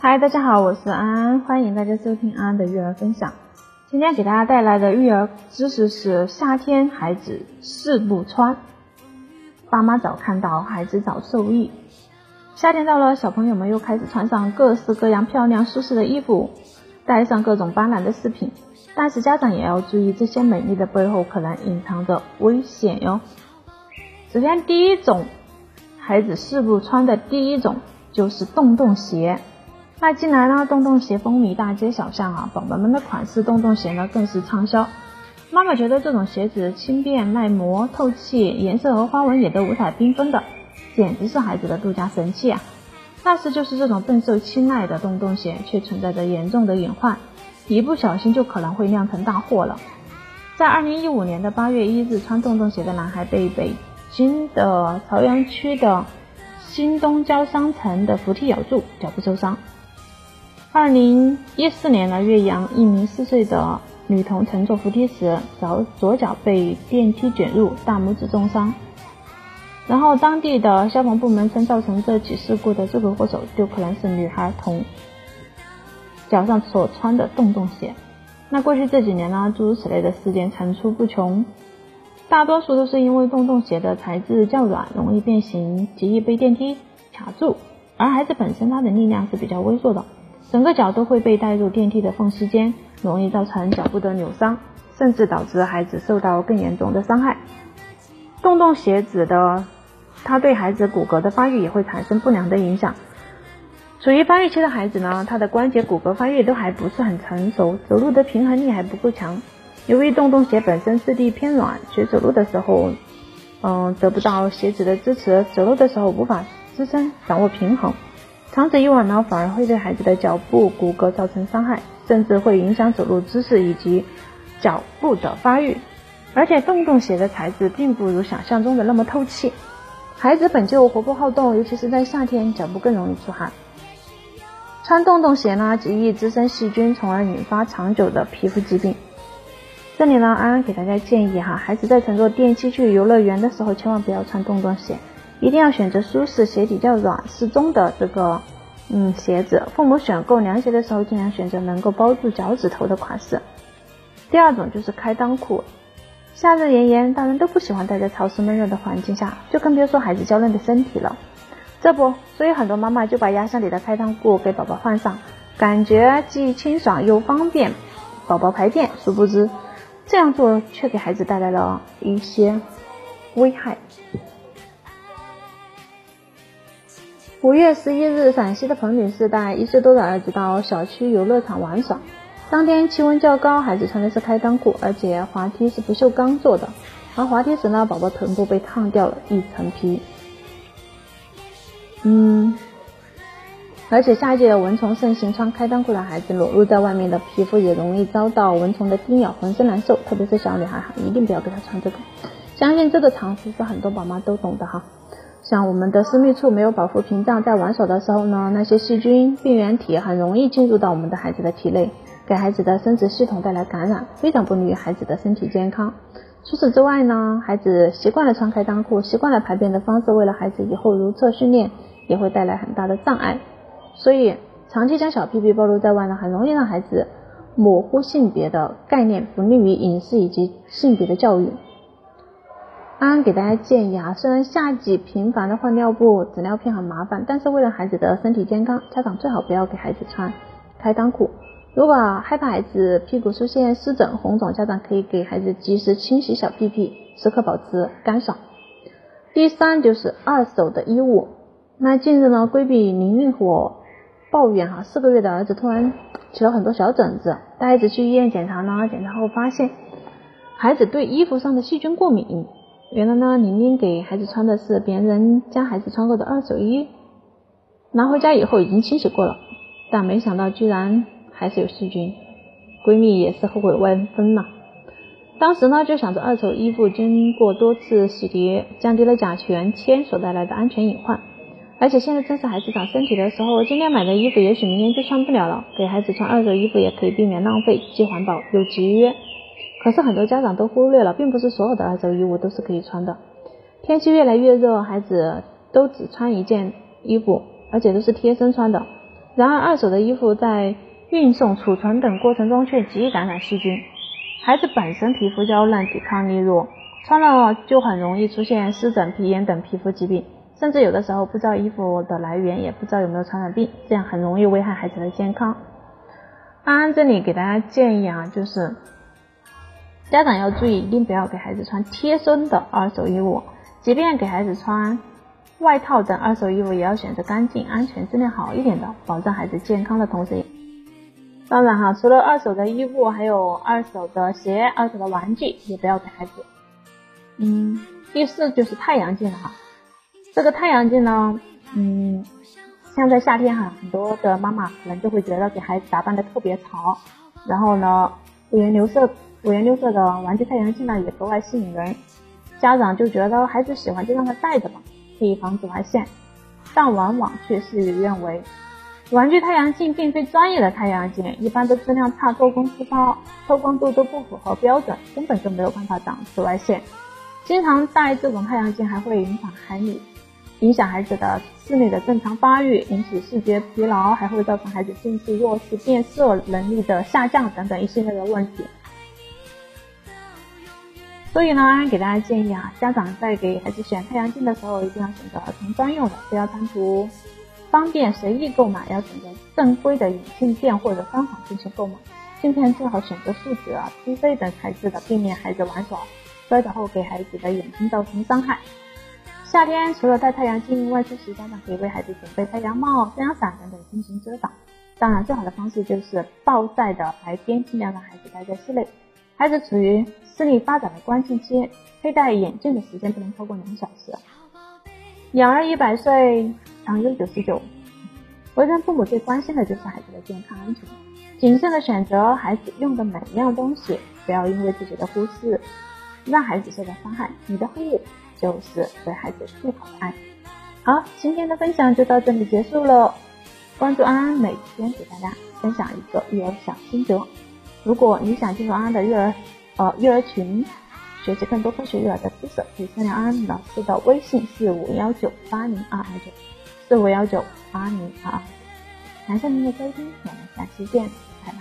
嗨，大家好，我是安安，欢迎大家收听安安的育儿分享。今天给大家带来的育儿知识是：夏天孩子四不穿，爸妈早看到，孩子早受益。夏天到了，小朋友们又开始穿上各式各样漂亮舒适的衣服，戴上各种斑斓的饰品，但是家长也要注意，这些美丽的背后可能隐藏着危险哟。首先，第一种孩子试不穿的第一种就是洞洞鞋。那近来呢，洞洞鞋风靡大街小巷啊，宝宝们的款式洞洞鞋呢更是畅销。妈妈觉得这种鞋子轻便、耐磨、透气，颜色和花纹也都五彩缤纷的，简直是孩子的度假神器啊！但是就是这种备受青睐的洞洞鞋，却存在着严重的隐患，一不小心就可能会酿成大祸了。在二零一五年的八月一日，穿洞洞鞋的男孩被北京的朝阳区的新东郊商城的扶梯咬住，脚部受伤。二零一四年的岳阳，一名四岁的女童乘坐扶梯时，脚左脚被电梯卷入，大拇指重伤。然后当地的消防部门称，造成这起事故的罪魁祸首就可能是女孩童脚上所穿的洞洞鞋。那过去这几年呢，诸如此类的事件层出不穷，大多数都是因为洞洞鞋的材质较软，容易变形，极易被电梯卡住，而孩子本身他的力量是比较微弱的。整个脚都会被带入电梯的缝隙间，容易造成脚部的扭伤，甚至导致孩子受到更严重的伤害。洞洞鞋子的，它对孩子骨骼的发育也会产生不良的影响。处于发育期的孩子呢，他的关节骨骼发育都还不是很成熟，走路的平衡力还不够强。由于洞洞鞋本身质地偏软，学走路的时候，嗯，得不到鞋子的支持，走路的时候无法支撑掌握平衡。长此以往呢，反而会对孩子的脚部骨骼造成伤害，甚至会影响走路姿势以及脚部的发育。而且洞洞鞋的材质并不如想象中的那么透气，孩子本就活泼好动，尤其是在夏天，脚部更容易出汗。穿洞洞鞋呢，极易滋生细菌，从而引发长久的皮肤疾病。这里呢，安安给大家建议哈，孩子在乘坐电梯去游乐园的时候，千万不要穿洞洞鞋。一定要选择舒适、鞋底较软、适中的这个嗯鞋子。父母选购凉鞋的时候，尽量选择能够包住脚趾头的款式。第二种就是开裆裤。夏日炎炎，大人都不喜欢待在潮湿闷热的环境下，就更别说孩子娇嫩的身体了。这不，所以很多妈妈就把压箱底的开裆裤给宝宝换上，感觉既清爽又方便宝宝排便。殊不知，这样做却给孩子带来了一些危害。五月十一日，陕西的彭女士带一岁多的儿子到小区游乐场玩耍。当天气温较高，孩子穿的是开裆裤，而且滑梯是不锈钢做的。而滑梯时呢，宝宝臀部被烫掉了一层皮。嗯，而且夏季的蚊虫盛行，穿开裆裤的孩子裸露在外面的皮肤也容易遭到蚊虫的叮咬，浑身难受。特别是小女孩哈，一定不要给她穿这个。相信这个常识是很多宝妈都懂的哈。像我们的私密处没有保护屏障，在玩耍的时候呢，那些细菌、病原体很容易进入到我们的孩子的体内，给孩子的生殖系统带来感染，非常不利于孩子的身体健康。除此之外呢，孩子习惯了穿开裆裤，习惯了排便的方式，为了孩子以后如厕训练也会带来很大的障碍。所以，长期将小屁屁暴露在外呢，很容易让孩子模糊性别的概念，不利于隐私以及性别的教育。安安给大家建议啊，虽然夏季频繁的换尿布、纸尿片很麻烦，但是为了孩子的身体健康，家长最好不要给孩子穿开裆裤。如果害怕孩子屁股出现湿疹、红肿，家长可以给孩子及时清洗小屁屁，时刻保持干爽。第三就是二手的衣物。那近日呢，规避淋浴火抱怨哈，四个月的儿子突然起了很多小疹子，带孩子去医院检查呢，检查后发现孩子对衣服上的细菌过敏。原来呢，玲玲给孩子穿的是别人家孩子穿过的二手衣，拿回家以后已经清洗过了，但没想到居然还是有细菌，闺蜜也是后悔万分呐。当时呢就想着二手衣服经过多次洗涤，降低了甲醛铅所带来的安全隐患，而且现在正是孩子长身体的时候，今天买的衣服也许明天就穿不了了，给孩子穿二手衣服也可以避免浪费，既环保又节约。可是很多家长都忽略了，并不是所有的二手衣物都是可以穿的。天气越来越热，孩子都只穿一件衣服，而且都是贴身穿的。然而，二手的衣服在运送、储存等过程中却极易感染细菌。孩子本身皮肤娇嫩，抵抗力弱，穿了就很容易出现湿疹、皮炎等皮肤疾病，甚至有的时候不知道衣服的来源，也不知道有没有传染病，这样很容易危害孩子的健康。安安这里给大家建议啊，就是家长要注意，一定不要给孩子穿贴身的二手衣物，即便给孩子穿外套等二手衣物，也要选择干净、安全、质量好一点的，保证孩子健康的同时。当然哈，除了二手的衣物，还有二手的鞋、二手的玩具，也不要给孩子。嗯，第四就是太阳镜了哈。这个太阳镜呢，嗯，像在夏天哈，很多的妈妈可能就会觉得给孩子打扮的特别潮，然后呢，五颜六色、五颜六色的玩具太阳镜呢也格外吸引人，家长就觉得孩子喜欢就让他戴着吧，可以防紫外线，但往往却事与愿违。玩具太阳镜并非专业的太阳镜，一般都质量差，做工粗糙，透光度都不符合标准，根本就没有办法挡紫外线。经常戴这种太阳镜还会影响孩子，影响孩子的视力的正常发育，引起视觉疲劳，还会造成孩子近视、弱视、变色能力的下降等等一系列的问题。所以呢，给大家建议啊，家长在给孩子选太阳镜的时候，一定要选择儿童专用的，不要贪图。方便随意购买，要选择正规的眼镜店或者商场进行购买。镜片最好选择树脂啊、PC 等材质的，避免孩子玩耍摔倒后给孩子的眼睛造成伤害。夏天除了戴太阳镜，外出时家长可以为孩子准备太阳帽、太阳伞等等进行遮挡。当然，最好的方式就是暴晒的白天，尽量让孩子待在室内。孩子处于视力发展的关键期，佩戴眼镜的时间不能超过两小时。养儿一百岁。长忧九十九，为人父母最关心的就是孩子的健康安全，谨慎的选择孩子用的每一样东西，不要因为自己的忽视让孩子受到伤害。你的护就是对孩子最好的爱。好，今天的分享就到这里结束了。关注安安，每天给大家分享一个育儿小心得。如果你想进入安安的育儿呃育儿群。学习更多科学育儿的知识，可以添加安安老师的微信四五幺九八零二二九四五幺九八零二二。感谢您的收听，我们下期见，拜拜。